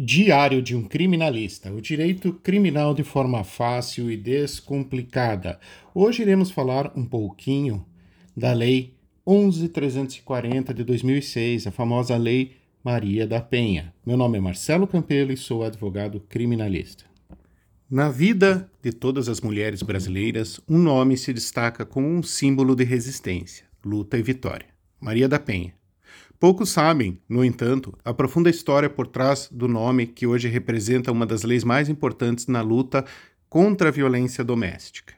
Diário de um Criminalista, o direito criminal de forma fácil e descomplicada. Hoje iremos falar um pouquinho da Lei 11340 de 2006, a famosa Lei Maria da Penha. Meu nome é Marcelo Campelo e sou advogado criminalista. Na vida de todas as mulheres brasileiras, um nome se destaca como um símbolo de resistência, luta e vitória: Maria da Penha. Poucos sabem, no entanto, a profunda história por trás do nome que hoje representa uma das leis mais importantes na luta contra a violência doméstica.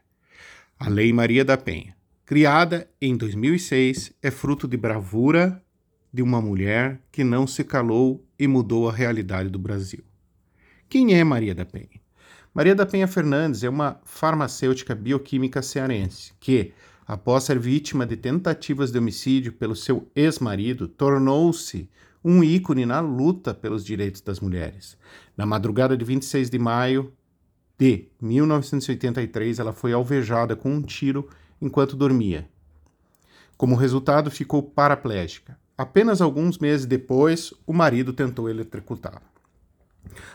A Lei Maria da Penha, criada em 2006, é fruto de bravura de uma mulher que não se calou e mudou a realidade do Brasil. Quem é Maria da Penha? Maria da Penha Fernandes é uma farmacêutica bioquímica cearense que, após ser vítima de tentativas de homicídio pelo seu ex-marido, tornou-se um ícone na luta pelos direitos das mulheres. Na madrugada de 26 de maio de 1983, ela foi alvejada com um tiro enquanto dormia. Como resultado, ficou paraplégica. Apenas alguns meses depois, o marido tentou eletrocutá-la.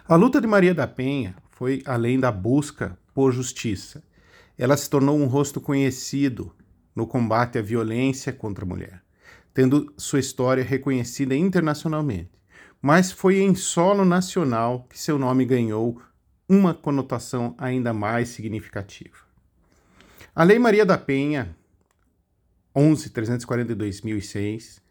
A luta de Maria da Penha foi além da busca por justiça. Ela se tornou um rosto conhecido no combate à violência contra a mulher, tendo sua história reconhecida internacionalmente. Mas foi em solo nacional que seu nome ganhou uma conotação ainda mais significativa. A Lei Maria da Penha 11.342.006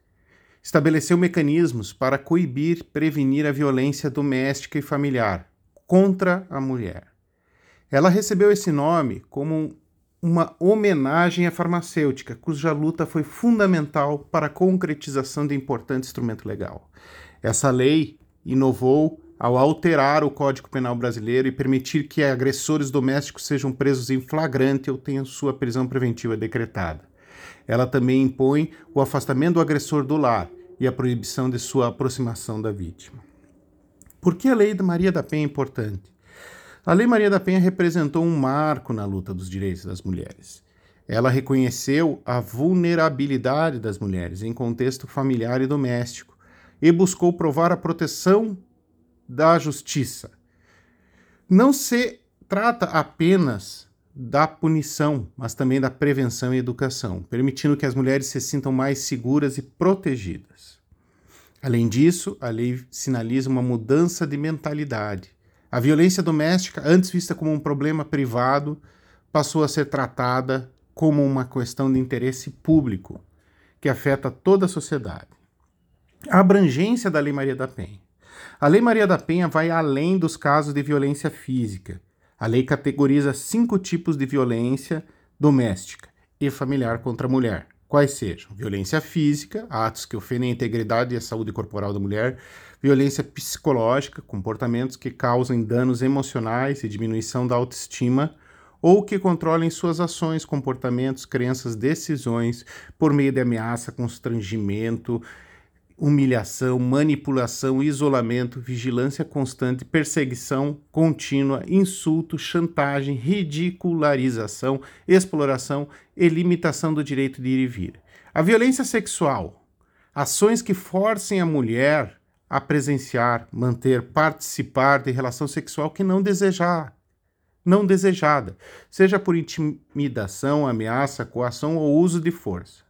estabeleceu mecanismos para coibir, prevenir a violência doméstica e familiar contra a mulher. Ela recebeu esse nome como uma homenagem à farmacêutica, cuja luta foi fundamental para a concretização de importante instrumento legal. Essa lei inovou ao alterar o Código Penal brasileiro e permitir que agressores domésticos sejam presos em flagrante ou tenham sua prisão preventiva decretada. Ela também impõe o afastamento do agressor do lar e a proibição de sua aproximação da vítima. Por que a Lei de Maria da Penha é importante? A Lei Maria da Penha representou um marco na luta dos direitos das mulheres. Ela reconheceu a vulnerabilidade das mulheres em contexto familiar e doméstico e buscou provar a proteção da justiça. Não se trata apenas da punição, mas também da prevenção e educação, permitindo que as mulheres se sintam mais seguras e protegidas. Além disso, a lei sinaliza uma mudança de mentalidade a violência doméstica, antes vista como um problema privado, passou a ser tratada como uma questão de interesse público que afeta toda a sociedade. A abrangência da Lei Maria da Penha. A Lei Maria da Penha vai além dos casos de violência física. A lei categoriza cinco tipos de violência doméstica e familiar contra a mulher, quais sejam. Violência física, atos que ofendem a integridade e a saúde corporal da mulher, violência psicológica, comportamentos que causem danos emocionais e diminuição da autoestima, ou que controlem suas ações, comportamentos, crenças, decisões por meio de ameaça, constrangimento, humilhação, manipulação, isolamento, vigilância constante, perseguição contínua, insulto, chantagem, ridicularização, exploração e limitação do direito de ir e vir. A violência sexual, ações que forcem a mulher a presenciar, manter, participar de relação sexual que não desejar, não desejada, seja por intimidação, ameaça, coação ou uso de força.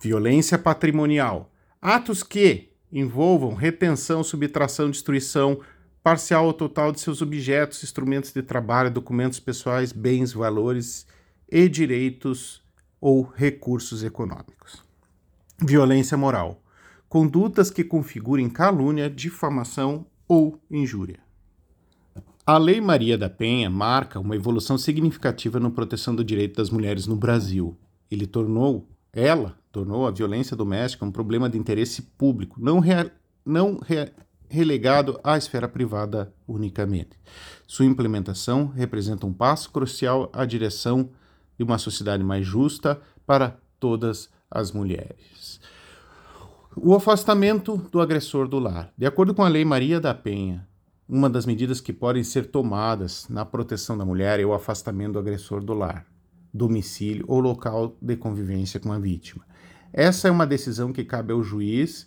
Violência patrimonial, atos que envolvam retenção, subtração, destruição parcial ou total de seus objetos, instrumentos de trabalho, documentos pessoais, bens, valores e direitos ou recursos econômicos. Violência moral condutas que configurem calúnia, difamação ou injúria. A Lei Maria da Penha marca uma evolução significativa na proteção do direito das mulheres no Brasil. Ele tornou, ela tornou a violência doméstica um problema de interesse público, não, rea, não re, relegado à esfera privada unicamente. Sua implementação representa um passo crucial à direção de uma sociedade mais justa para todas as mulheres. O afastamento do agressor do lar. De acordo com a Lei Maria da Penha, uma das medidas que podem ser tomadas na proteção da mulher é o afastamento do agressor do lar, domicílio ou local de convivência com a vítima. Essa é uma decisão que cabe ao juiz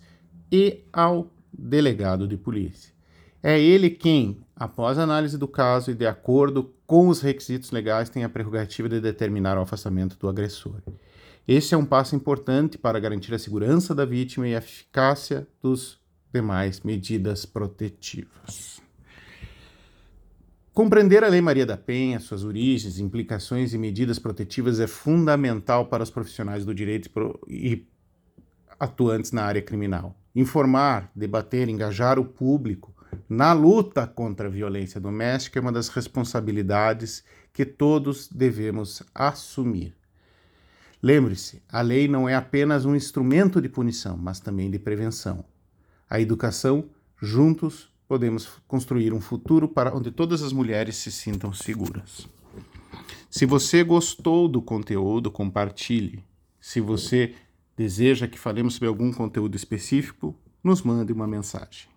e ao delegado de polícia. É ele quem, após análise do caso e de acordo com os requisitos legais, tem a prerrogativa de determinar o afastamento do agressor. Esse é um passo importante para garantir a segurança da vítima e a eficácia dos demais medidas protetivas. Compreender a Lei Maria da Penha, suas origens, implicações e medidas protetivas é fundamental para os profissionais do direito e atuantes na área criminal. Informar, debater, engajar o público na luta contra a violência doméstica é uma das responsabilidades que todos devemos assumir. Lembre-se, a lei não é apenas um instrumento de punição, mas também de prevenção. A educação, juntos, podemos construir um futuro para onde todas as mulheres se sintam seguras. Se você gostou do conteúdo, compartilhe. Se você deseja que falemos sobre algum conteúdo específico, nos mande uma mensagem.